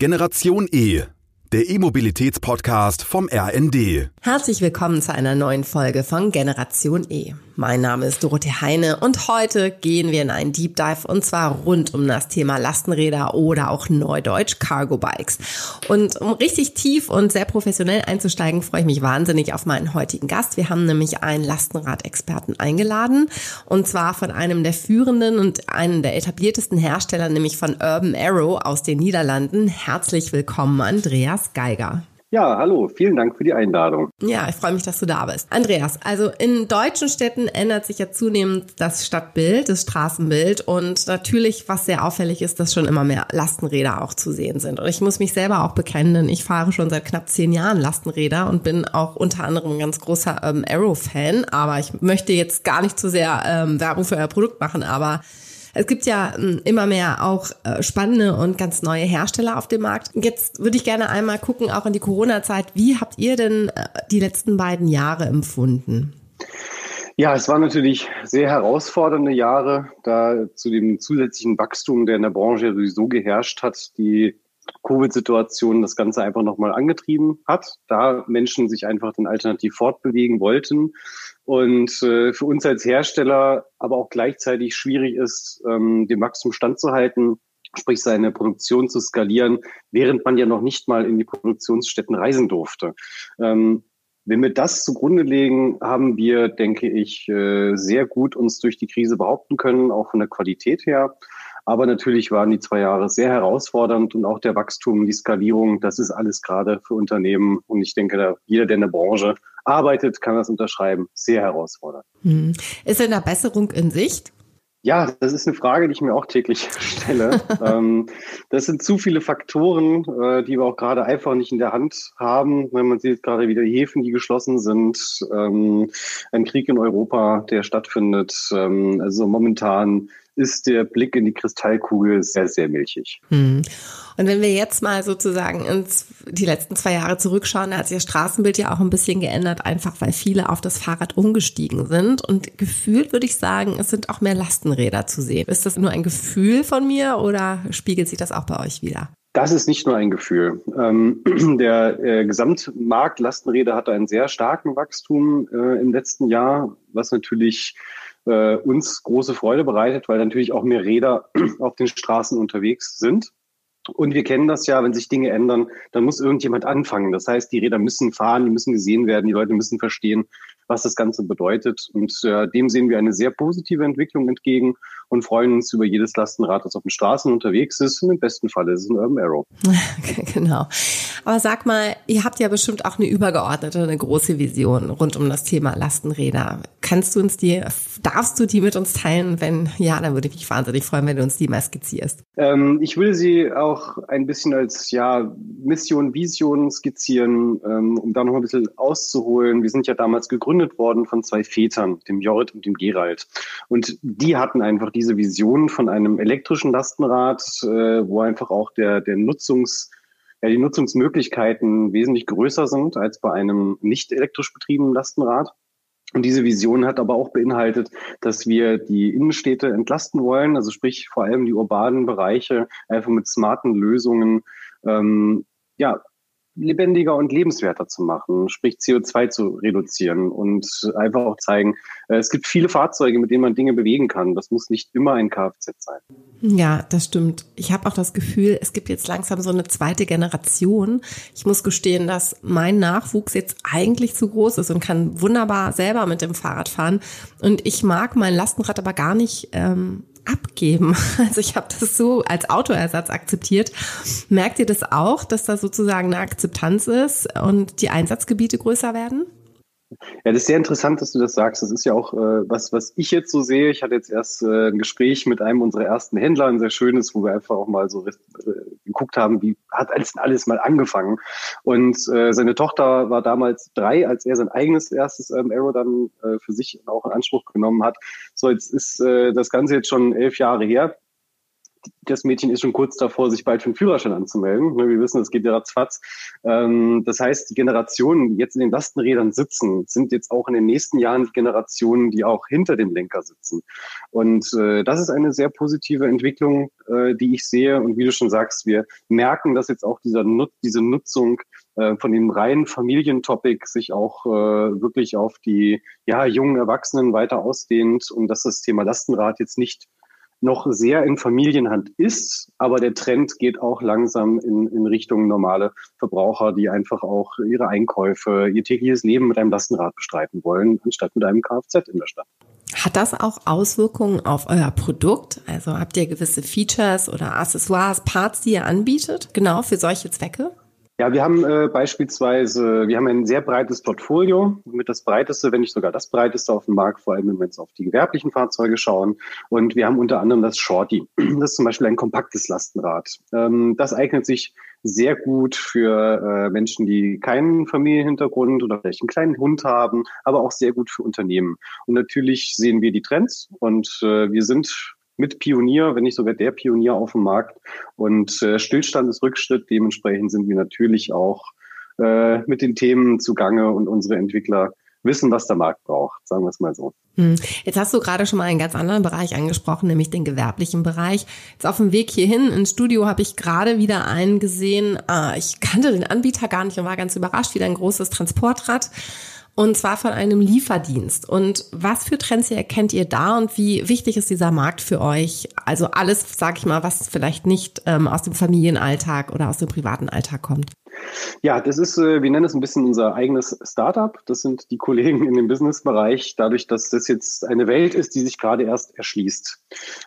Generation E, der E-Mobilitäts-Podcast vom RND. Herzlich willkommen zu einer neuen Folge von Generation E. Mein Name ist Dorothee Heine und heute gehen wir in einen Deep Dive und zwar rund um das Thema Lastenräder oder auch Neudeutsch Cargo Bikes. Und um richtig tief und sehr professionell einzusteigen, freue ich mich wahnsinnig auf meinen heutigen Gast. Wir haben nämlich einen Lastenradexperten eingeladen und zwar von einem der führenden und einem der etabliertesten Hersteller, nämlich von Urban Arrow aus den Niederlanden. Herzlich willkommen, Andreas Geiger. Ja, hallo, vielen Dank für die Einladung. Ja, ich freue mich, dass du da bist. Andreas, also in deutschen Städten ändert sich ja zunehmend das Stadtbild, das Straßenbild und natürlich, was sehr auffällig ist, dass schon immer mehr Lastenräder auch zu sehen sind. Und ich muss mich selber auch bekennen, denn ich fahre schon seit knapp zehn Jahren Lastenräder und bin auch unter anderem ein ganz großer ähm, Arrow-Fan. Aber ich möchte jetzt gar nicht zu sehr ähm, Werbung für euer Produkt machen, aber es gibt ja hm, immer mehr auch äh, spannende und ganz neue Hersteller auf dem Markt. Jetzt würde ich gerne einmal gucken, auch in die Corona-Zeit. Wie habt ihr denn äh, die letzten beiden Jahre empfunden? Ja, es waren natürlich sehr herausfordernde Jahre, da zu dem zusätzlichen Wachstum, der in der Branche sowieso geherrscht hat, die Covid-Situation das Ganze einfach nochmal angetrieben hat, da Menschen sich einfach den Alternativ fortbewegen wollten und äh, für uns als Hersteller aber auch gleichzeitig schwierig ist, ähm, dem Wachstum standzuhalten, sprich seine Produktion zu skalieren, während man ja noch nicht mal in die Produktionsstätten reisen durfte. Ähm, wenn wir das zugrunde legen, haben wir, denke ich, äh, sehr gut uns durch die Krise behaupten können, auch von der Qualität her. Aber natürlich waren die zwei Jahre sehr herausfordernd und auch der Wachstum, die Skalierung, das ist alles gerade für Unternehmen. Und ich denke, jeder, der in der Branche arbeitet, kann das unterschreiben, sehr herausfordernd. Hm. Ist denn da Besserung in Sicht? Ja, das ist eine Frage, die ich mir auch täglich stelle. ähm, das sind zu viele Faktoren, äh, die wir auch gerade einfach nicht in der Hand haben. Wenn man sieht gerade wieder die Häfen, die geschlossen sind, ähm, ein Krieg in Europa, der stattfindet. Ähm, also momentan ist der Blick in die Kristallkugel sehr, sehr milchig. Hm. Und wenn wir jetzt mal sozusagen ins die letzten zwei Jahre zurückschauen, da hat sich das Straßenbild ja auch ein bisschen geändert, einfach weil viele auf das Fahrrad umgestiegen sind. Und gefühlt würde ich sagen, es sind auch mehr Lastenräder zu sehen. Ist das nur ein Gefühl von mir oder spiegelt sich das auch bei euch wieder? Das ist nicht nur ein Gefühl. Ähm, der äh, Gesamtmarkt Lastenräder hatte einen sehr starken Wachstum äh, im letzten Jahr, was natürlich äh, uns große Freude bereitet, weil natürlich auch mehr Räder auf den Straßen unterwegs sind. Und wir kennen das ja, wenn sich Dinge ändern, dann muss irgendjemand anfangen. Das heißt, die Räder müssen fahren, die müssen gesehen werden, die Leute müssen verstehen, was das Ganze bedeutet. Und äh, dem sehen wir eine sehr positive Entwicklung entgegen und freuen uns über jedes Lastenrad, das auf den Straßen unterwegs ist. Und im besten Fall ist es ein Urban Arrow. genau. Aber sag mal, ihr habt ja bestimmt auch eine übergeordnete, eine große Vision rund um das Thema Lastenräder. Kannst du uns die, darfst du die mit uns teilen? Wenn ja, dann würde ich mich wahnsinnig freuen, wenn du uns die mal skizzierst. Ähm, ich würde sie auch ein bisschen als ja, Mission, Vision skizzieren, ähm, um da noch ein bisschen auszuholen. Wir sind ja damals gegründet worden von zwei Vätern, dem Jorrit und dem Gerald. Und die hatten einfach diese Vision von einem elektrischen Lastenrad, äh, wo einfach auch der, der Nutzungs, ja, die Nutzungsmöglichkeiten wesentlich größer sind als bei einem nicht elektrisch betriebenen Lastenrad. Und diese Vision hat aber auch beinhaltet, dass wir die Innenstädte entlasten wollen, also sprich vor allem die urbanen Bereiche einfach mit smarten Lösungen ähm, ja, lebendiger und lebenswerter zu machen, sprich CO2 zu reduzieren und einfach auch zeigen, äh, es gibt viele Fahrzeuge, mit denen man Dinge bewegen kann. Das muss nicht immer ein Kfz sein. Ja, das stimmt. Ich habe auch das Gefühl, es gibt jetzt langsam so eine zweite Generation. Ich muss gestehen, dass mein Nachwuchs jetzt eigentlich zu groß ist und kann wunderbar selber mit dem Fahrrad fahren. Und ich mag mein Lastenrad aber gar nicht ähm, abgeben. Also ich habe das so als Autoersatz akzeptiert. Merkt ihr das auch, dass da sozusagen eine Akzeptanz ist und die Einsatzgebiete größer werden? Ja, das ist sehr interessant, dass du das sagst. Das ist ja auch äh, was, was ich jetzt so sehe. Ich hatte jetzt erst äh, ein Gespräch mit einem unserer ersten Händler, ein sehr schönes, wo wir einfach auch mal so äh, geguckt haben, wie hat alles, alles mal angefangen. Und äh, seine Tochter war damals drei, als er sein eigenes erstes ähm, Arrow dann äh, für sich auch in Anspruch genommen hat. So, jetzt ist äh, das Ganze jetzt schon elf Jahre her das Mädchen ist schon kurz davor, sich bald für den Führerschein anzumelden. Ne, wir wissen, es geht ja ratzfatz. Ähm, das heißt, die Generationen, die jetzt in den Lastenrädern sitzen, sind jetzt auch in den nächsten Jahren die Generationen, die auch hinter dem Lenker sitzen. Und äh, das ist eine sehr positive Entwicklung, äh, die ich sehe. Und wie du schon sagst, wir merken, dass jetzt auch dieser diese Nutzung äh, von dem reinen Familientopic sich auch äh, wirklich auf die ja, jungen Erwachsenen weiter ausdehnt und dass das Thema Lastenrad jetzt nicht noch sehr in Familienhand ist, aber der Trend geht auch langsam in, in Richtung normale Verbraucher, die einfach auch ihre Einkäufe, ihr tägliches Leben mit einem Lastenrad bestreiten wollen, anstatt mit einem Kfz in der Stadt. Hat das auch Auswirkungen auf euer Produkt? Also habt ihr gewisse Features oder Accessoires, Parts, die ihr anbietet, genau für solche Zwecke? Ja, wir haben äh, beispielsweise, wir haben ein sehr breites Portfolio, mit das breiteste, wenn nicht sogar das breiteste auf dem Markt, vor allem wenn wir jetzt auf die gewerblichen Fahrzeuge schauen. Und wir haben unter anderem das Shorty. Das ist zum Beispiel ein kompaktes Lastenrad. Ähm, das eignet sich sehr gut für äh, Menschen, die keinen Familienhintergrund oder vielleicht einen kleinen Hund haben, aber auch sehr gut für Unternehmen. Und natürlich sehen wir die Trends und äh, wir sind mit Pionier, wenn nicht sogar der Pionier auf dem Markt. Und äh, Stillstand ist Rückschritt. Dementsprechend sind wir natürlich auch äh, mit den Themen zugange und unsere Entwickler wissen, was der Markt braucht, sagen wir es mal so. Hm. Jetzt hast du gerade schon mal einen ganz anderen Bereich angesprochen, nämlich den gewerblichen Bereich. Jetzt auf dem Weg hierhin ins Studio habe ich gerade wieder einen gesehen. Ah, ich kannte den Anbieter gar nicht und war ganz überrascht, wieder ein großes Transportrad und zwar von einem Lieferdienst. Und was für Trends erkennt ihr da und wie wichtig ist dieser Markt für euch? Also alles, sag ich mal, was vielleicht nicht ähm, aus dem Familienalltag oder aus dem privaten Alltag kommt. Ja, das ist, äh, wir nennen es ein bisschen unser eigenes Startup. Das sind die Kollegen in dem Businessbereich, dadurch, dass das jetzt eine Welt ist, die sich gerade erst erschließt.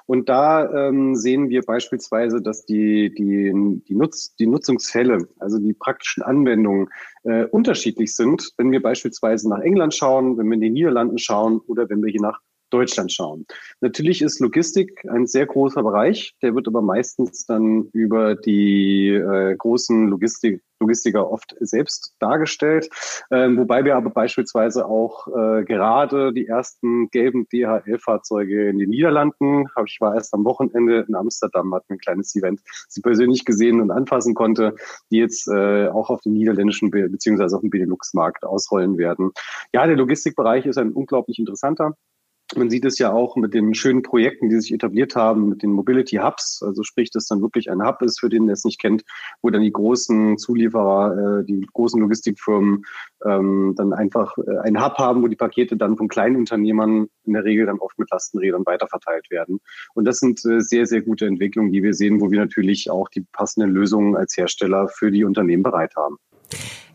Und da ähm, sehen wir beispielsweise, dass die, die, die, Nutz, die Nutzungsfälle, also die praktischen Anwendungen äh, unterschiedlich sind, wenn wir beispielsweise nach England schauen, wenn wir in die Niederlanden schauen oder wenn wir hier nach Deutschland schauen. Natürlich ist Logistik ein sehr großer Bereich, der wird aber meistens dann über die äh, großen Logistik, Logistiker oft selbst dargestellt, ähm, wobei wir aber beispielsweise auch äh, gerade die ersten gelben DHL-Fahrzeuge in den Niederlanden, habe ich war erst am Wochenende in Amsterdam, hat ein kleines Event, sie persönlich gesehen und anfassen konnte, die jetzt äh, auch auf den niederländischen be beziehungsweise auf dem Benelux-Markt ausrollen werden. Ja, der Logistikbereich ist ein unglaublich interessanter. Man sieht es ja auch mit den schönen Projekten, die sich etabliert haben, mit den Mobility Hubs. Also sprich, dass dann wirklich ein Hub ist, für den der es nicht kennt, wo dann die großen Zulieferer, äh, die großen Logistikfirmen ähm, dann einfach äh, einen Hub haben, wo die Pakete dann von kleinen Unternehmern in der Regel dann oft mit Lastenrädern weiterverteilt werden. Und das sind äh, sehr, sehr gute Entwicklungen, die wir sehen, wo wir natürlich auch die passenden Lösungen als Hersteller für die Unternehmen bereit haben.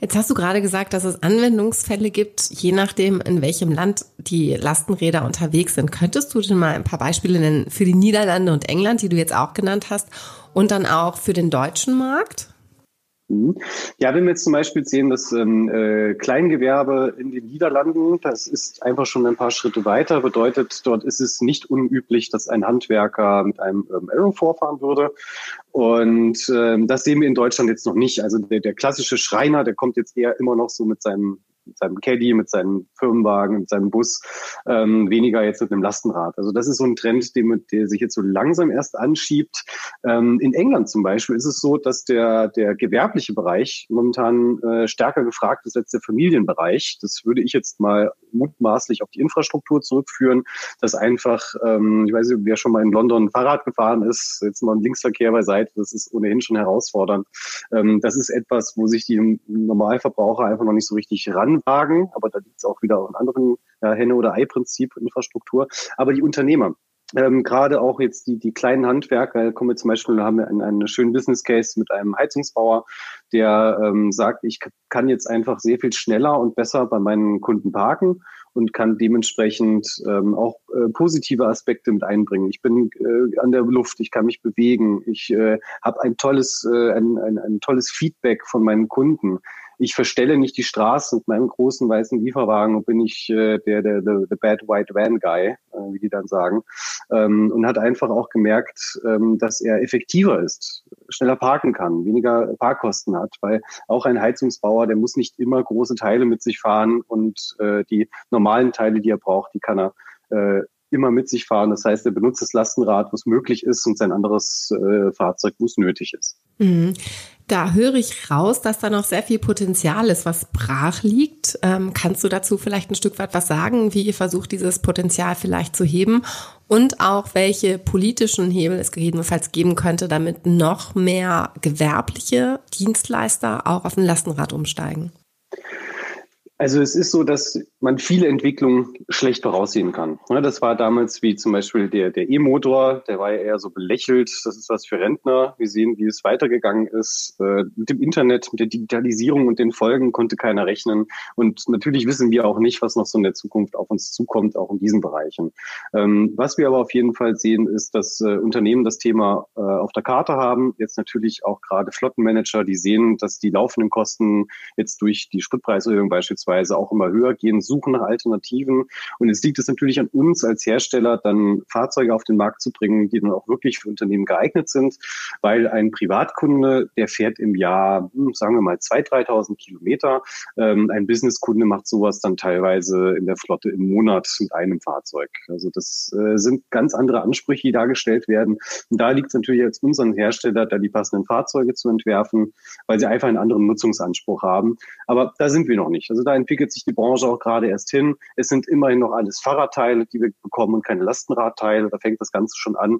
Jetzt hast du gerade gesagt, dass es Anwendungsfälle gibt, je nachdem, in welchem Land die Lastenräder unterwegs sind. Könntest du denn mal ein paar Beispiele nennen für die Niederlande und England, die du jetzt auch genannt hast, und dann auch für den deutschen Markt? Mhm. Ja, wenn wir jetzt zum Beispiel sehen, dass ähm, äh, Kleingewerbe in den Niederlanden, das ist einfach schon ein paar Schritte weiter, bedeutet, dort ist es nicht unüblich, dass ein Handwerker mit einem ähm, Arrow vorfahren würde. Und ähm, das sehen wir in Deutschland jetzt noch nicht. Also der, der klassische Schreiner, der kommt jetzt eher immer noch so mit seinem mit seinem Caddy, mit seinem Firmenwagen, mit seinem Bus, ähm, weniger jetzt mit einem Lastenrad. Also das ist so ein Trend, der, der sich jetzt so langsam erst anschiebt. Ähm, in England zum Beispiel ist es so, dass der, der gewerbliche Bereich momentan äh, stärker gefragt ist als der Familienbereich. Das würde ich jetzt mal mutmaßlich auf die Infrastruktur zurückführen, dass einfach, ähm, ich weiß nicht, wer schon mal in London Fahrrad gefahren ist, jetzt mal ein Linksverkehr beiseite, das ist ohnehin schon herausfordernd. Ähm, das ist etwas, wo sich die Normalverbraucher einfach noch nicht so richtig ranwagen, aber da liegt es auch wieder an anderen ja, Henne- oder Ei-Prinzip Infrastruktur. Aber die Unternehmer, ähm, gerade auch jetzt die, die kleinen Handwerker, kommen wir zum Beispiel, haben wir einen, einen schönen Business Case mit einem Heizungsbauer, der ähm, sagt, ich kann jetzt einfach sehr viel schneller und besser bei meinen Kunden parken und kann dementsprechend ähm, auch äh, positive Aspekte mit einbringen. Ich bin äh, an der Luft, ich kann mich bewegen, ich äh, habe ein tolles, äh, ein, ein, ein tolles Feedback von meinen Kunden ich verstelle nicht die Straße mit meinem großen weißen Lieferwagen und bin ich äh, der, der, der, der Bad White Van Guy, äh, wie die dann sagen, ähm, und hat einfach auch gemerkt, ähm, dass er effektiver ist, schneller parken kann, weniger Parkkosten hat, weil auch ein Heizungsbauer, der muss nicht immer große Teile mit sich fahren und äh, die normalen Teile, die er braucht, die kann er äh, immer mit sich fahren. Das heißt, er benutzt das Lastenrad, wo es möglich ist, und sein anderes äh, Fahrzeug, wo es nötig ist. Mhm. Da höre ich raus, dass da noch sehr viel Potenzial ist, was brach liegt. Ähm, kannst du dazu vielleicht ein Stück weit was sagen, wie ihr versucht, dieses Potenzial vielleicht zu heben und auch welche politischen Hebel es gegebenenfalls geben könnte, damit noch mehr gewerbliche Dienstleister auch auf ein Lastenrad umsteigen? Also es ist so, dass man viele Entwicklungen schlecht voraussehen kann. Das war damals wie zum Beispiel der, der E-Motor, der war ja eher so belächelt, das ist was für Rentner. Wir sehen, wie es weitergegangen ist. Äh, mit dem Internet, mit der Digitalisierung und den Folgen konnte keiner rechnen. Und natürlich wissen wir auch nicht, was noch so in der Zukunft auf uns zukommt, auch in diesen Bereichen. Ähm, was wir aber auf jeden Fall sehen, ist, dass äh, Unternehmen das Thema äh, auf der Karte haben. Jetzt natürlich auch gerade Flottenmanager, die sehen, dass die laufenden Kosten jetzt durch die Spritpreiserhöhung beispielsweise auch immer höher gehen suchen nach Alternativen. Und es liegt es natürlich an uns als Hersteller, dann Fahrzeuge auf den Markt zu bringen, die dann auch wirklich für Unternehmen geeignet sind, weil ein Privatkunde, der fährt im Jahr, hm, sagen wir mal, 2.000, 3.000 Kilometer. Ähm, ein Businesskunde macht sowas dann teilweise in der Flotte im Monat mit einem Fahrzeug. Also das äh, sind ganz andere Ansprüche, die dargestellt werden. Und da liegt es natürlich als unseren Hersteller, da die passenden Fahrzeuge zu entwerfen, weil sie einfach einen anderen Nutzungsanspruch haben. Aber da sind wir noch nicht. Also da entwickelt sich die Branche auch gerade erst hin. Es sind immerhin noch alles Fahrradteile, die wir bekommen und keine Lastenradteile. Da fängt das Ganze schon an.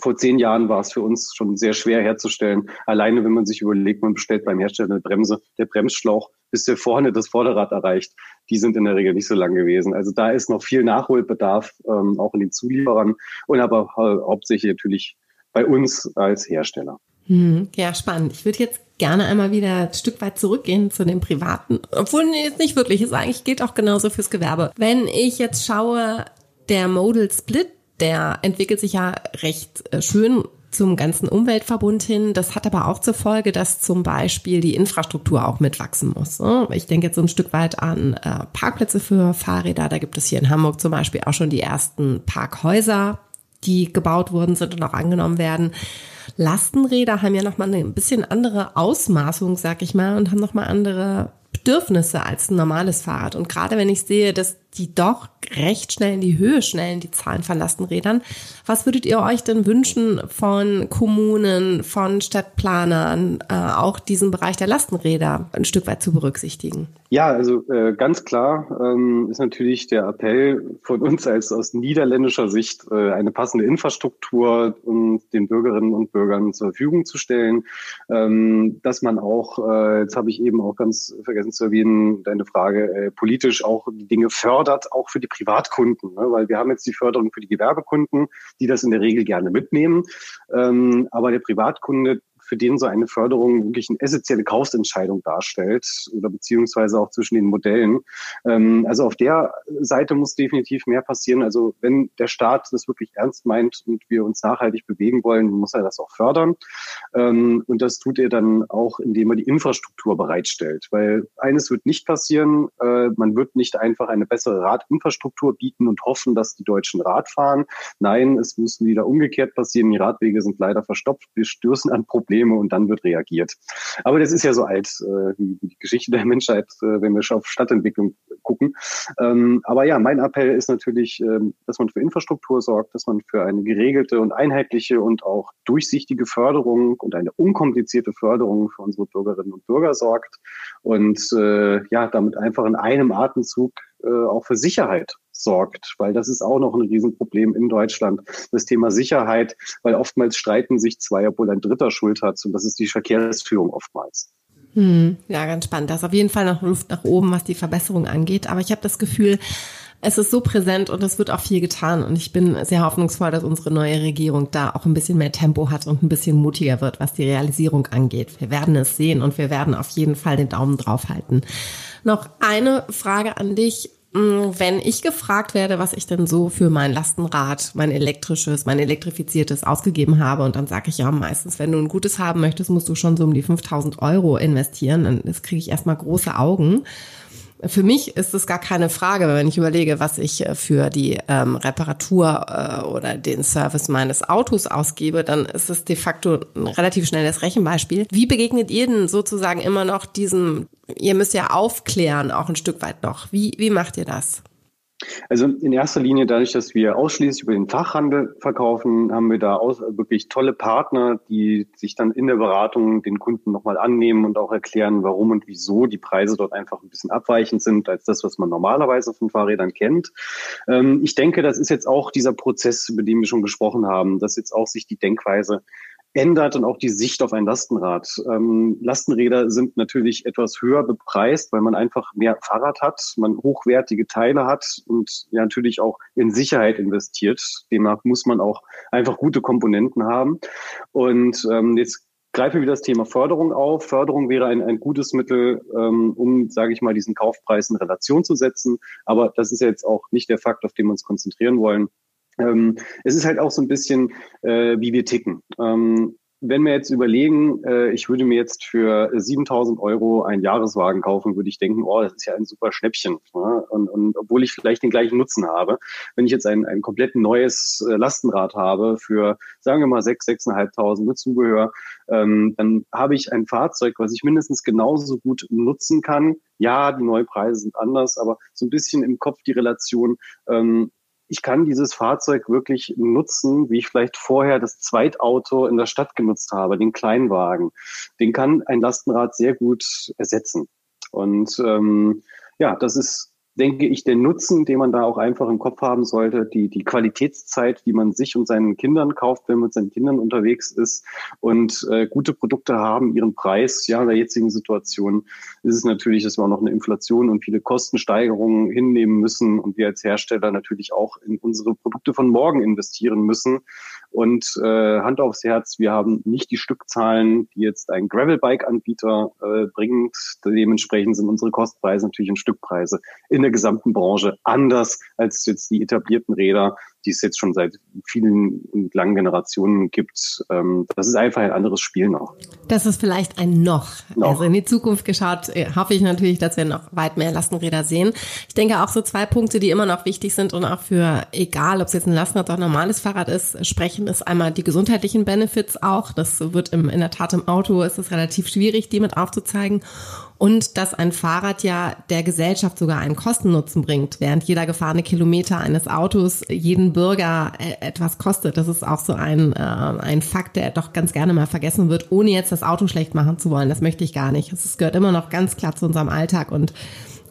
Vor zehn Jahren war es für uns schon sehr schwer herzustellen. Alleine, wenn man sich überlegt, man bestellt beim Hersteller eine Bremse, der Bremsschlauch, bis der vorne das Vorderrad erreicht, die sind in der Regel nicht so lang gewesen. Also da ist noch viel Nachholbedarf, ähm, auch in den Zulieferern und aber hauptsächlich natürlich bei uns als Hersteller. Hm, ja, spannend. Ich würde jetzt gerne einmal wieder ein Stück weit zurückgehen zu den privaten, obwohl jetzt nicht wirklich ist, eigentlich geht auch genauso fürs Gewerbe. Wenn ich jetzt schaue, der Modal Split, der entwickelt sich ja recht äh, schön zum ganzen Umweltverbund hin. Das hat aber auch zur Folge, dass zum Beispiel die Infrastruktur auch mitwachsen muss. Ne? Ich denke jetzt so ein Stück weit an äh, Parkplätze für Fahrräder. Da gibt es hier in Hamburg zum Beispiel auch schon die ersten Parkhäuser, die gebaut worden sind und auch angenommen werden. Lastenräder haben ja nochmal ein bisschen andere Ausmaßung, sag ich mal, und haben nochmal andere Bedürfnisse als ein normales Fahrrad. Und gerade wenn ich sehe, dass die doch recht schnell in die Höhe schnellen, die Zahlen von Lastenrädern. Was würdet ihr euch denn wünschen von Kommunen, von Stadtplanern, äh, auch diesen Bereich der Lastenräder ein Stück weit zu berücksichtigen? Ja, also äh, ganz klar ähm, ist natürlich der Appell von uns als aus niederländischer Sicht äh, eine passende Infrastruktur um den Bürgerinnen und Bürgern zur Verfügung zu stellen, ähm, dass man auch, äh, jetzt habe ich eben auch ganz vergessen zu erwähnen, deine Frage, äh, politisch auch die Dinge fördert auch für die Privatkunden, ne? weil wir haben jetzt die Förderung für die Gewerbekunden, die das in der Regel gerne mitnehmen. Ähm, aber der Privatkunde für den so eine Förderung wirklich eine essentielle Kaufsentscheidung darstellt oder beziehungsweise auch zwischen den Modellen. Ähm, also auf der Seite muss definitiv mehr passieren. Also wenn der Staat das wirklich ernst meint und wir uns nachhaltig bewegen wollen, muss er das auch fördern. Ähm, und das tut er dann auch, indem er die Infrastruktur bereitstellt. Weil eines wird nicht passieren, äh, man wird nicht einfach eine bessere Radinfrastruktur bieten und hoffen, dass die Deutschen Rad fahren. Nein, es muss wieder umgekehrt passieren. Die Radwege sind leider verstopft. Wir stößen an Probleme Probleme und dann wird reagiert. Aber das ist ja so alt, äh, wie die Geschichte der Menschheit, äh, wenn wir schon auf Stadtentwicklung gucken. Ähm, aber ja, mein Appell ist natürlich, ähm, dass man für Infrastruktur sorgt, dass man für eine geregelte und einheitliche und auch durchsichtige Förderung und eine unkomplizierte Förderung für unsere Bürgerinnen und Bürger sorgt und äh, ja, damit einfach in einem Atemzug äh, auch für Sicherheit sorgt, weil das ist auch noch ein Riesenproblem in Deutschland, das Thema Sicherheit, weil oftmals streiten sich zwei, obwohl ein Dritter Schuld hat und das ist die Verkehrsführung oftmals. Hm, ja, ganz spannend. Da ist auf jeden Fall noch Luft nach oben, was die Verbesserung angeht. Aber ich habe das Gefühl, es ist so präsent und es wird auch viel getan. Und ich bin sehr hoffnungsvoll, dass unsere neue Regierung da auch ein bisschen mehr Tempo hat und ein bisschen mutiger wird, was die Realisierung angeht. Wir werden es sehen und wir werden auf jeden Fall den Daumen drauf halten. Noch eine Frage an dich. Mm, wenn ich gefragt werde, was ich denn so für mein Lastenrad, mein elektrisches, mein elektrifiziertes ausgegeben habe, und dann sage ich ja meistens, wenn du ein gutes haben möchtest, musst du schon so um die 5000 Euro investieren. Dann kriege ich erstmal große Augen. Für mich ist es gar keine Frage, wenn ich überlege, was ich äh, für die ähm, Reparatur äh, oder den Service meines Autos ausgebe, dann ist es de facto ein relativ schnelles Rechenbeispiel. Wie begegnet ihr denn sozusagen immer noch diesem, ihr müsst ja aufklären, auch ein Stück weit noch. Wie, wie macht ihr das? Also in erster Linie dadurch, dass wir ausschließlich über den Fachhandel verkaufen, haben wir da aus, wirklich tolle Partner, die sich dann in der Beratung den Kunden nochmal annehmen und auch erklären, warum und wieso die Preise dort einfach ein bisschen abweichend sind als das, was man normalerweise von Fahrrädern kennt. Ähm, ich denke, das ist jetzt auch dieser Prozess, über den wir schon gesprochen haben, dass jetzt auch sich die Denkweise ändert und auch die Sicht auf ein Lastenrad. Ähm, Lastenräder sind natürlich etwas höher bepreist, weil man einfach mehr Fahrrad hat, man hochwertige Teile hat und ja natürlich auch in Sicherheit investiert. Demnach muss man auch einfach gute Komponenten haben. Und ähm, jetzt greife wieder das Thema Förderung auf. Förderung wäre ein, ein gutes Mittel, ähm, um, sage ich mal, diesen Kaufpreis in Relation zu setzen. Aber das ist jetzt auch nicht der Fakt, auf den wir uns konzentrieren wollen. Ähm, es ist halt auch so ein bisschen, äh, wie wir ticken. Ähm, wenn wir jetzt überlegen, äh, ich würde mir jetzt für 7000 Euro einen Jahreswagen kaufen, würde ich denken, oh, das ist ja ein super Schnäppchen. Ne? Und, und obwohl ich vielleicht den gleichen Nutzen habe, wenn ich jetzt ein, ein komplett neues äh, Lastenrad habe für, sagen wir mal, 6.000, 6.500 mit Zubehör, ähm, dann habe ich ein Fahrzeug, was ich mindestens genauso gut nutzen kann. Ja, die neuen Preise sind anders, aber so ein bisschen im Kopf die Relation, ähm, ich kann dieses Fahrzeug wirklich nutzen, wie ich vielleicht vorher das Zweitauto in der Stadt genutzt habe, den Kleinwagen. Den kann ein Lastenrad sehr gut ersetzen. Und ähm, ja, das ist denke ich, der Nutzen, den man da auch einfach im Kopf haben sollte, die, die Qualitätszeit, die man sich und seinen Kindern kauft, wenn man mit seinen Kindern unterwegs ist und äh, gute Produkte haben, ihren Preis. Ja, in der jetzigen Situation ist es natürlich, dass wir auch noch eine Inflation und viele Kostensteigerungen hinnehmen müssen und wir als Hersteller natürlich auch in unsere Produkte von morgen investieren müssen. Und äh, Hand aufs Herz, wir haben nicht die Stückzahlen, die jetzt ein Gravelbike-Anbieter äh, bringt. Dementsprechend sind unsere Kostpreise natürlich in Stückpreise in der gesamten Branche anders als jetzt die etablierten Räder, die es jetzt schon seit vielen und langen Generationen gibt. Ähm, das ist einfach ein anderes Spiel noch. Das ist vielleicht ein noch. noch. Also in die Zukunft geschaut, äh, hoffe ich natürlich, dass wir noch weit mehr Lastenräder sehen. Ich denke auch so zwei Punkte, die immer noch wichtig sind und auch für, egal ob es jetzt ein Lastenrad oder ein normales Fahrrad ist, sprechen, ist einmal die gesundheitlichen Benefits auch. Das wird im, in der Tat im Auto, ist es relativ schwierig, die mit aufzuzeigen und dass ein Fahrrad ja der Gesellschaft sogar einen Kostennutzen bringt, während jeder gefahrene Kilometer eines Autos jeden Bürger äh, etwas kostet. Das ist auch so ein, äh, ein Fakt, der doch ganz gerne mal vergessen wird, ohne jetzt das Auto schlecht machen zu wollen. Das möchte ich gar nicht. Es gehört immer noch ganz klar zu unserem Alltag und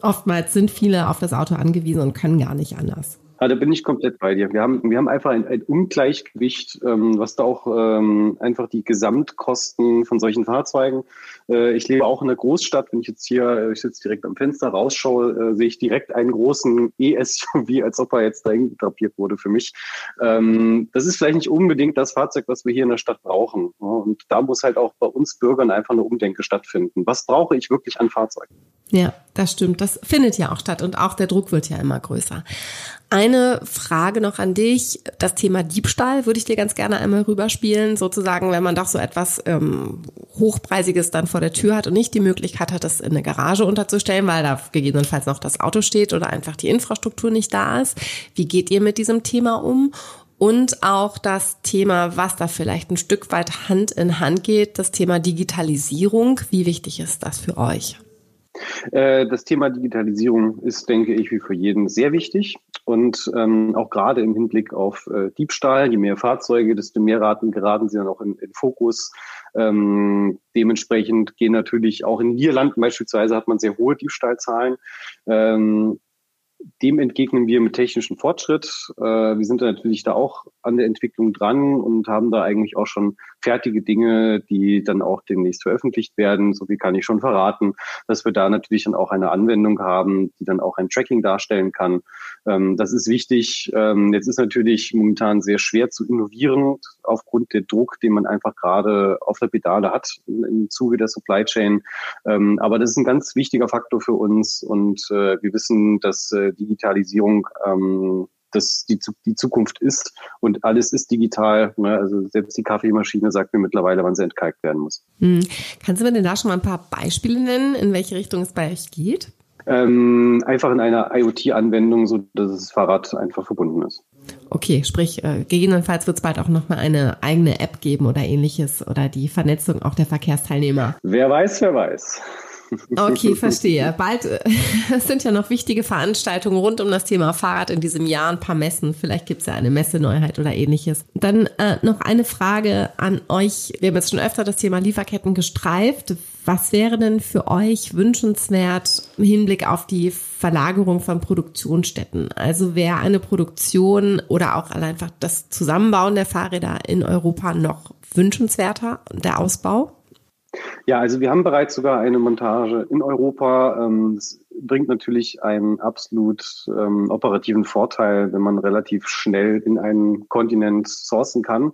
oftmals sind viele auf das Auto angewiesen und können gar nicht anders. Ja, da bin ich komplett bei dir. Wir haben, wir haben einfach ein, ein Ungleichgewicht, ähm, was da auch ähm, einfach die Gesamtkosten von solchen Fahrzeugen. Äh, ich lebe auch in einer Großstadt. Wenn ich jetzt hier, ich sitze direkt am Fenster, rausschaue, äh, sehe ich direkt einen großen E-SUV, als ob er jetzt dahin drapiert wurde für mich. Ähm, das ist vielleicht nicht unbedingt das Fahrzeug, was wir hier in der Stadt brauchen. Ja, und da muss halt auch bei uns Bürgern einfach eine Umdenke stattfinden. Was brauche ich wirklich an Fahrzeugen? Ja, das stimmt. Das findet ja auch statt und auch der Druck wird ja immer größer. Eine Frage noch an dich. Das Thema Diebstahl würde ich dir ganz gerne einmal rüberspielen. Sozusagen, wenn man doch so etwas ähm, Hochpreisiges dann vor der Tür hat und nicht die Möglichkeit hat, das in eine Garage unterzustellen, weil da gegebenenfalls noch das Auto steht oder einfach die Infrastruktur nicht da ist. Wie geht ihr mit diesem Thema um? Und auch das Thema, was da vielleicht ein Stück weit Hand in Hand geht, das Thema Digitalisierung. Wie wichtig ist das für euch? Äh, das Thema Digitalisierung ist, denke ich, wie für jeden sehr wichtig. Und ähm, auch gerade im Hinblick auf äh, Diebstahl, je mehr Fahrzeuge, desto mehr Raten geraten sie dann auch in, in Fokus. Ähm, dementsprechend gehen natürlich auch in Niederlanden beispielsweise hat man sehr hohe Diebstahlzahlen. Ähm, dem entgegnen wir mit technischem Fortschritt. Äh, wir sind da natürlich da auch an der Entwicklung dran und haben da eigentlich auch schon fertige Dinge, die dann auch demnächst veröffentlicht werden. So viel kann ich schon verraten, dass wir da natürlich dann auch eine Anwendung haben, die dann auch ein Tracking darstellen kann. Ähm, das ist wichtig. Ähm, jetzt ist natürlich momentan sehr schwer zu innovieren aufgrund der Druck, den man einfach gerade auf der Pedale hat im Zuge der Supply Chain. Ähm, aber das ist ein ganz wichtiger Faktor für uns und äh, wir wissen, dass äh, Digitalisierung ähm, das die, die Zukunft ist und alles ist digital. Ne? Also selbst die Kaffeemaschine sagt mir mittlerweile, wann sie entkalkt werden muss. Hm. Kannst du mir denn da schon mal ein paar Beispiele nennen, in welche Richtung es bei euch geht? Ähm, einfach in einer IoT-Anwendung, so dass das Fahrrad einfach verbunden ist. Okay, sprich, äh, gegebenenfalls wird es bald auch nochmal eine eigene App geben oder ähnliches oder die Vernetzung auch der Verkehrsteilnehmer. Wer weiß, wer weiß. Okay, verstehe. Bald äh, es sind ja noch wichtige Veranstaltungen rund um das Thema Fahrrad in diesem Jahr, ein paar Messen. Vielleicht gibt es ja eine Messeneuheit oder ähnliches. Dann äh, noch eine Frage an euch. Wir haben jetzt schon öfter das Thema Lieferketten gestreift. Was wäre denn für euch wünschenswert im Hinblick auf die Verlagerung von Produktionsstätten? Also wäre eine Produktion oder auch einfach das Zusammenbauen der Fahrräder in Europa noch wünschenswerter, der Ausbau? Ja, also wir haben bereits sogar eine Montage in Europa. Ähm, das bringt natürlich einen absolut ähm, operativen Vorteil, wenn man relativ schnell in einen Kontinent sourcen kann.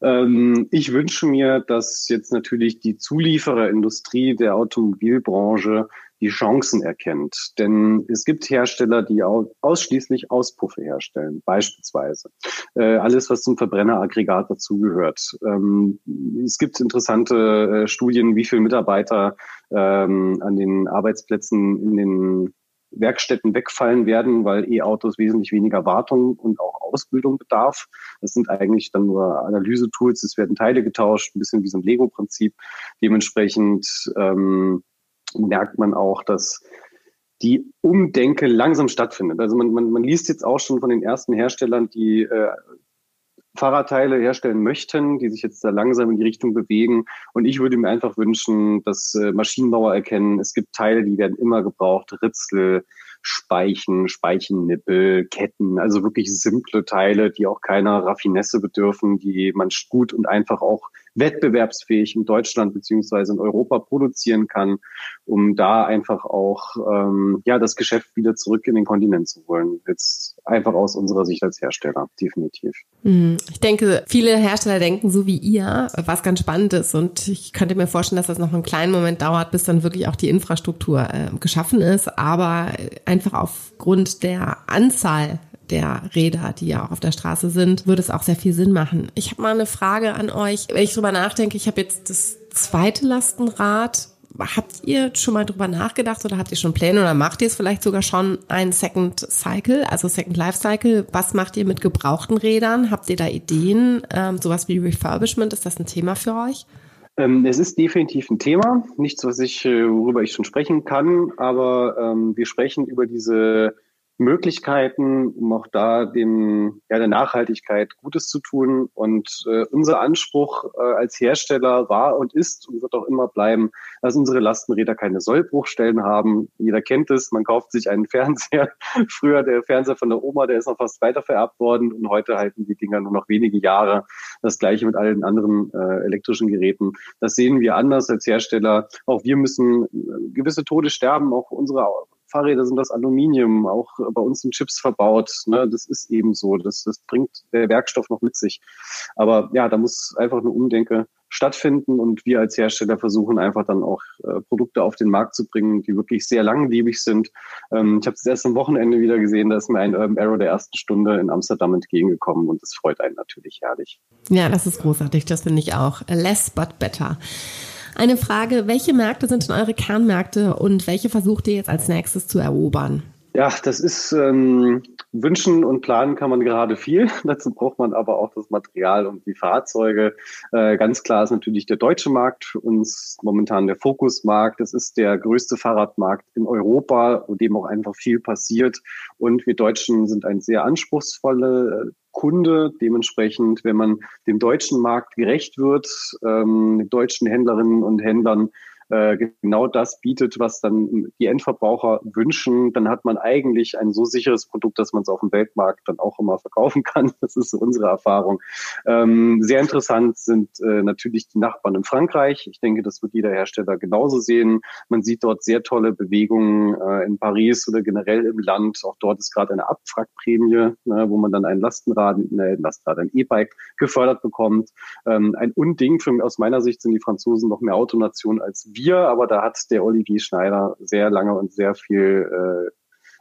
Ähm, ich wünsche mir, dass jetzt natürlich die Zuliefererindustrie der Automobilbranche die Chancen erkennt. Denn es gibt Hersteller, die ausschließlich Auspuffe herstellen, beispielsweise. Äh, alles, was zum Verbrenneraggregat dazugehört. Ähm, es gibt interessante äh, Studien, wie viele Mitarbeiter ähm, an den Arbeitsplätzen in den Werkstätten wegfallen werden, weil E-Autos wesentlich weniger Wartung und auch Ausbildung bedarf. Das sind eigentlich dann nur Analysetools, es werden Teile getauscht, ein bisschen wie so ein Lego-Prinzip. Dementsprechend ähm, merkt man auch, dass die Umdenke langsam stattfindet. Also man, man, man liest jetzt auch schon von den ersten Herstellern, die äh, Fahrradteile herstellen möchten, die sich jetzt da langsam in die Richtung bewegen. Und ich würde mir einfach wünschen, dass äh, Maschinenbauer erkennen, es gibt Teile, die werden immer gebraucht, Ritzel, Speichen, Speichennippel, Ketten, also wirklich simple Teile, die auch keiner Raffinesse bedürfen, die man gut und einfach auch wettbewerbsfähig in Deutschland beziehungsweise in Europa produzieren kann, um da einfach auch ähm, ja das Geschäft wieder zurück in den Kontinent zu holen. Jetzt einfach aus unserer Sicht als Hersteller, definitiv. Hm, ich denke, viele Hersteller denken so wie ihr, was ganz spannend ist. Und ich könnte mir vorstellen, dass das noch einen kleinen Moment dauert, bis dann wirklich auch die Infrastruktur äh, geschaffen ist. Aber einfach aufgrund der Anzahl der Räder, die ja auch auf der Straße sind, würde es auch sehr viel Sinn machen. Ich habe mal eine Frage an euch. Wenn ich drüber nachdenke, ich habe jetzt das zweite Lastenrad. Habt ihr schon mal drüber nachgedacht oder habt ihr schon Pläne oder macht ihr es vielleicht sogar schon ein Second Cycle, also Second Life Cycle? Was macht ihr mit gebrauchten Rädern? Habt ihr da Ideen? Ähm, sowas wie Refurbishment, ist das ein Thema für euch? Ähm, es ist definitiv ein Thema, nichts, was ich, äh, worüber ich schon sprechen kann, aber ähm, wir sprechen über diese Möglichkeiten, um auch da dem, ja, der Nachhaltigkeit Gutes zu tun. Und äh, unser Anspruch äh, als Hersteller war und ist und wird auch immer bleiben, dass unsere Lastenräder keine Sollbruchstellen haben. Jeder kennt es, man kauft sich einen Fernseher. Früher der Fernseher von der Oma, der ist noch fast weiter vererbt worden und heute halten die Dinger nur noch wenige Jahre. Das gleiche mit allen anderen äh, elektrischen Geräten. Das sehen wir anders als Hersteller. Auch wir müssen äh, gewisse Tode sterben, auch unsere Fahrräder sind das Aluminium, auch bei uns sind Chips verbaut. Ne? Das ist eben so. Das, das bringt der Werkstoff noch mit sich. Aber ja, da muss einfach eine Umdenke stattfinden und wir als Hersteller versuchen einfach dann auch äh, Produkte auf den Markt zu bringen, die wirklich sehr langlebig sind. Ähm, ich habe es erst am Wochenende wieder gesehen, da ist mir ein Urban Arrow der ersten Stunde in Amsterdam entgegengekommen und das freut einen natürlich herrlich. Ja, das ist großartig, das finde ich auch. Less but better. Eine Frage, welche Märkte sind denn eure Kernmärkte und welche versucht ihr jetzt als nächstes zu erobern? Ja, das ist ähm, wünschen und planen kann man gerade viel. Dazu braucht man aber auch das Material und die Fahrzeuge. Äh, ganz klar ist natürlich der deutsche Markt für uns momentan der Fokusmarkt. Das ist der größte Fahrradmarkt in Europa, wo dem auch einfach viel passiert. Und wir Deutschen sind ein sehr anspruchsvolle Kunde. Dementsprechend, wenn man dem deutschen Markt gerecht wird, ähm, deutschen Händlerinnen und Händlern äh, genau das bietet, was dann die Endverbraucher wünschen, dann hat man eigentlich ein so sicheres Produkt, dass man es auf dem Weltmarkt dann auch immer verkaufen kann. Das ist so unsere Erfahrung. Ähm, sehr interessant sind äh, natürlich die Nachbarn in Frankreich. Ich denke, das wird jeder Hersteller genauso sehen. Man sieht dort sehr tolle Bewegungen äh, in Paris oder generell im Land. Auch dort ist gerade eine Abwrackprämie, ne, wo man dann ein Lastenrad, ein Lastenrad, ein E-Bike gefördert bekommt. Ähm, ein Unding für, aus meiner Sicht sind die Franzosen noch mehr Autonation als wir, aber da hat der Olivier Schneider sehr lange und sehr viel äh,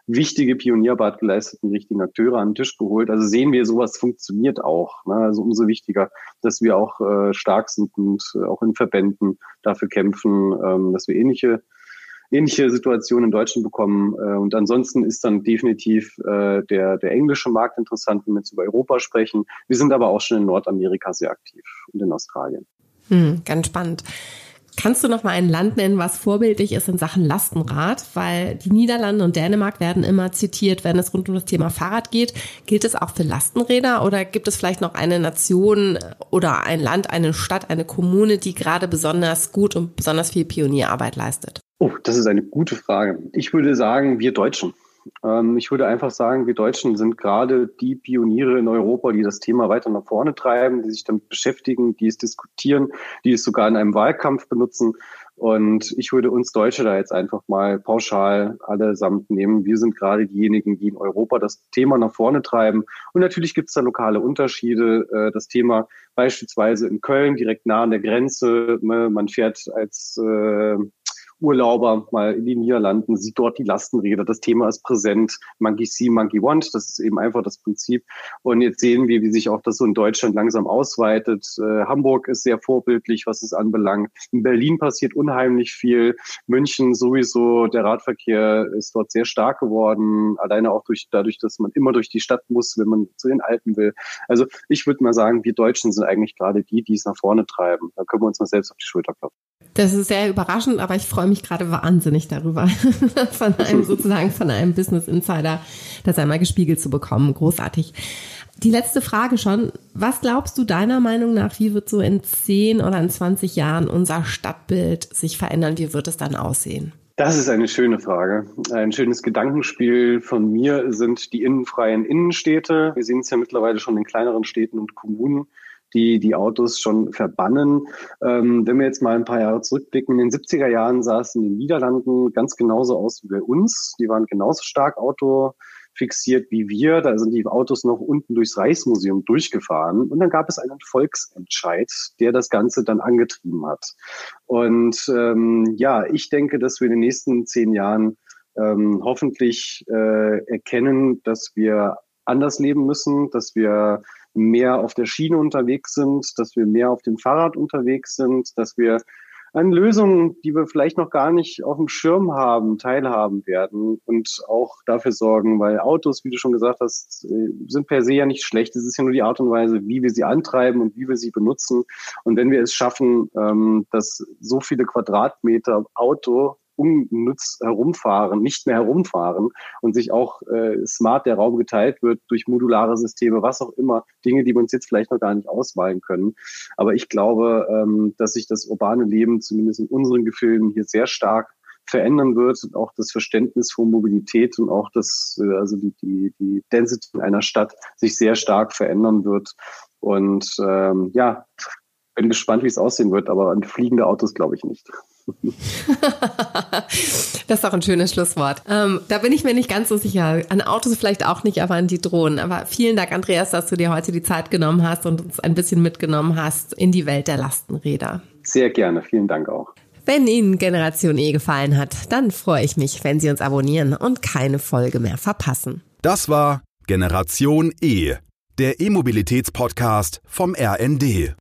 wichtige Pionierarbeit geleistet, die richtigen Akteure an den Tisch geholt. Also sehen wir, sowas funktioniert auch. Ne? Also umso wichtiger, dass wir auch äh, stark sind und äh, auch in Verbänden dafür kämpfen, ähm, dass wir ähnliche ähnliche Situationen in Deutschland bekommen. Äh, und ansonsten ist dann definitiv äh, der, der englische Markt interessant, wenn wir jetzt über Europa sprechen. Wir sind aber auch schon in Nordamerika sehr aktiv und in Australien. Hm, ganz spannend. Kannst du noch mal ein Land nennen, was vorbildlich ist in Sachen Lastenrad? Weil die Niederlande und Dänemark werden immer zitiert, wenn es rund um das Thema Fahrrad geht. Gilt es auch für Lastenräder oder gibt es vielleicht noch eine Nation oder ein Land, eine Stadt, eine Kommune, die gerade besonders gut und besonders viel Pionierarbeit leistet? Oh, das ist eine gute Frage. Ich würde sagen, wir Deutschen. Ähm, ich würde einfach sagen, wir Deutschen sind gerade die Pioniere in Europa, die das Thema weiter nach vorne treiben, die sich damit beschäftigen, die es diskutieren, die es sogar in einem Wahlkampf benutzen. Und ich würde uns Deutsche da jetzt einfach mal pauschal allesamt nehmen. Wir sind gerade diejenigen, die in Europa das Thema nach vorne treiben. Und natürlich gibt es da lokale Unterschiede. Äh, das Thema beispielsweise in Köln, direkt nah an der Grenze. Ne, man fährt als äh, Urlauber mal in die Niederlanden, sieht dort die Lastenräder. Das Thema ist präsent. Monkey see, monkey want. Das ist eben einfach das Prinzip. Und jetzt sehen wir, wie sich auch das so in Deutschland langsam ausweitet. Äh, Hamburg ist sehr vorbildlich, was es anbelangt. In Berlin passiert unheimlich viel. München sowieso. Der Radverkehr ist dort sehr stark geworden. Alleine auch durch, dadurch, dass man immer durch die Stadt muss, wenn man zu den Alpen will. Also ich würde mal sagen, wir Deutschen sind eigentlich gerade die, die es nach vorne treiben. Da können wir uns mal selbst auf die Schulter klopfen. Das ist sehr überraschend, aber ich freue mich gerade wahnsinnig darüber, von einem sozusagen von einem Business Insider das einmal gespiegelt zu bekommen. Großartig. Die letzte Frage schon. Was glaubst du deiner Meinung nach, wie wird so in 10 oder in 20 Jahren unser Stadtbild sich verändern? Wie wird es dann aussehen? Das ist eine schöne Frage. Ein schönes Gedankenspiel von mir sind die innenfreien Innenstädte. Wir sehen es ja mittlerweile schon in kleineren Städten und Kommunen die die Autos schon verbannen. Ähm, wenn wir jetzt mal ein paar Jahre zurückblicken, in den 70er Jahren sah es in den Niederlanden ganz genauso aus wie bei uns. Die waren genauso stark Auto fixiert wie wir. Da sind die Autos noch unten durchs Reichsmuseum durchgefahren. Und dann gab es einen Volksentscheid, der das Ganze dann angetrieben hat. Und ähm, ja, ich denke, dass wir in den nächsten zehn Jahren ähm, hoffentlich äh, erkennen, dass wir anders leben müssen, dass wir mehr auf der Schiene unterwegs sind, dass wir mehr auf dem Fahrrad unterwegs sind, dass wir an Lösungen, die wir vielleicht noch gar nicht auf dem Schirm haben, teilhaben werden und auch dafür sorgen, weil Autos, wie du schon gesagt hast, äh, sind per se ja nicht schlecht. Es ist ja nur die Art und Weise, wie wir sie antreiben und wie wir sie benutzen. Und wenn wir es schaffen, ähm, dass so viele Quadratmeter Auto unnütz herumfahren, nicht mehr herumfahren und sich auch äh, smart der Raum geteilt wird durch modulare Systeme, was auch immer, Dinge, die wir uns jetzt vielleicht noch gar nicht ausmalen können. Aber ich glaube, ähm, dass sich das urbane Leben zumindest in unseren Gefilden hier sehr stark verändern wird, auch das Verständnis von Mobilität und auch das, äh, also die, die, die Density in einer Stadt sich sehr stark verändern wird. Und ähm, ja, bin gespannt, wie es aussehen wird, aber an fliegende Autos glaube ich nicht. das ist doch ein schönes Schlusswort. Ähm, da bin ich mir nicht ganz so sicher. An Autos vielleicht auch nicht, aber an die Drohnen. Aber vielen Dank, Andreas, dass du dir heute die Zeit genommen hast und uns ein bisschen mitgenommen hast in die Welt der Lastenräder. Sehr gerne. Vielen Dank auch. Wenn Ihnen Generation E gefallen hat, dann freue ich mich, wenn Sie uns abonnieren und keine Folge mehr verpassen. Das war Generation E, der E-Mobilitäts-Podcast vom RND.